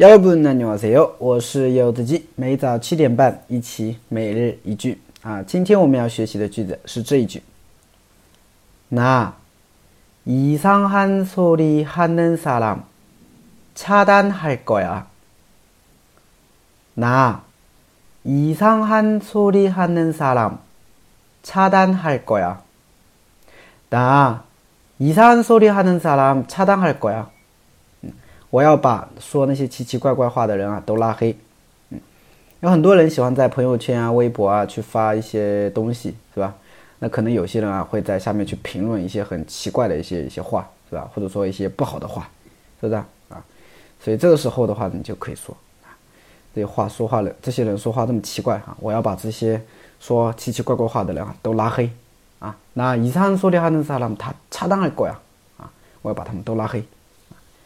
여러분 안녕하세요. 我是柚子鸡每早七点半一起每日一句啊今天我们要学习的句子是这一句나 이상한 소리 하는 사람 차단할 거야. 나 이상한 소리 하는 사람 차단할 거야. 나 이상한 소리 하는 사람 차단할 거야. 我要把说那些奇奇怪怪话的人啊都拉黑。嗯，有很多人喜欢在朋友圈啊、微博啊去发一些东西，是吧？那可能有些人啊会在下面去评论一些很奇怪的一些一些话，是吧？或者说一些不好的话，是不是啊？所以这个时候的话，你就可以说啊，这些话说话的这些人说话这么奇怪啊，我要把这些说奇奇怪怪话的人啊都拉黑啊。那以上说的话呢，是让他恰当的过呀啊，我要把他们都拉黑。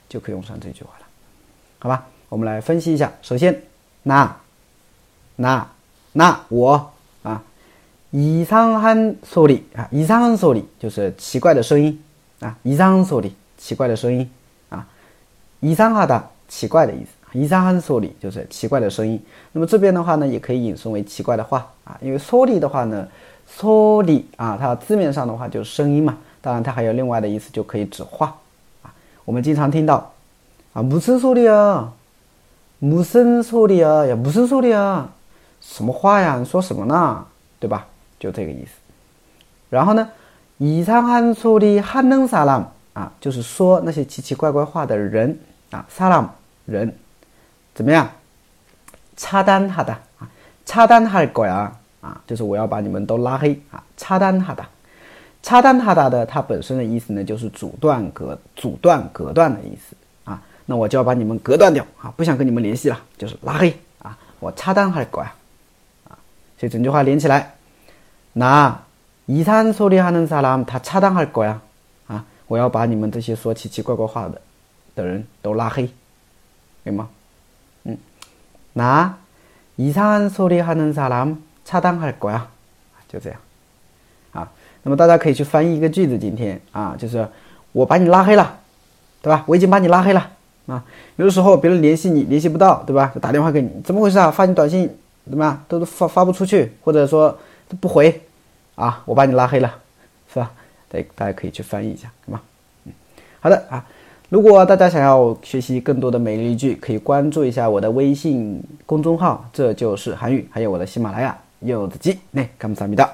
就可以用上这句话了，好吧？我们来分析一下。首先，那、那、那我啊，이상한소 리， 啊，이상한소 리， 就是奇怪的声音啊，이상한소 리， 奇怪的声音啊，이상하 다， 奇怪的意思，이상한소 리， 就是奇怪的声音。那么这边的话呢，也可以引申为奇怪的话啊，因为소리的话呢，소리啊，它字面上的话就是声音嘛，当然它还有另外的意思，就可以指话。 我们经常听到，啊，무슨소리 야， 무슨소리 야， 呀，무슨소리 야， 什么话呀？你说什么呢？对吧？就这个意思。然后呢，이상한소리하는사 람， 啊，就是说那些奇奇怪怪话的人啊，사람人，怎么样？차단하 다， 啊，차단할거 야， 啊，就是我要把你们都拉黑啊，차단하 다。 차단하다的它本身的意思呢，就是阻断、隔、阻断、隔断的意思啊。那我就要把你们隔断掉啊，不想跟你们联系了，就是拉黑啊。我차단할 거야啊。所以整句话连起来，나이상소리하는사람다차단할거야啊。我要把你们这些说奇奇怪怪话的的人都拉黑，对吗？嗯，나이상한소리하는사람차단할거야就这样。 那么大家可以去翻译一个句子，今天啊，就是我把你拉黑了，对吧？我已经把你拉黑了啊。有的时候别人联系你联系不到，对吧？打电话给你，怎么回事啊？发你短信怎么样，都发发不出去，或者说都不回，啊，我把你拉黑了，是吧？对，大家可以去翻译一下，好吗？嗯，好的啊。如果大家想要学习更多的美丽句，可以关注一下我的微信公众号，这就是韩语，还有我的喜马拉雅柚子鸡，那嘎木萨米哒。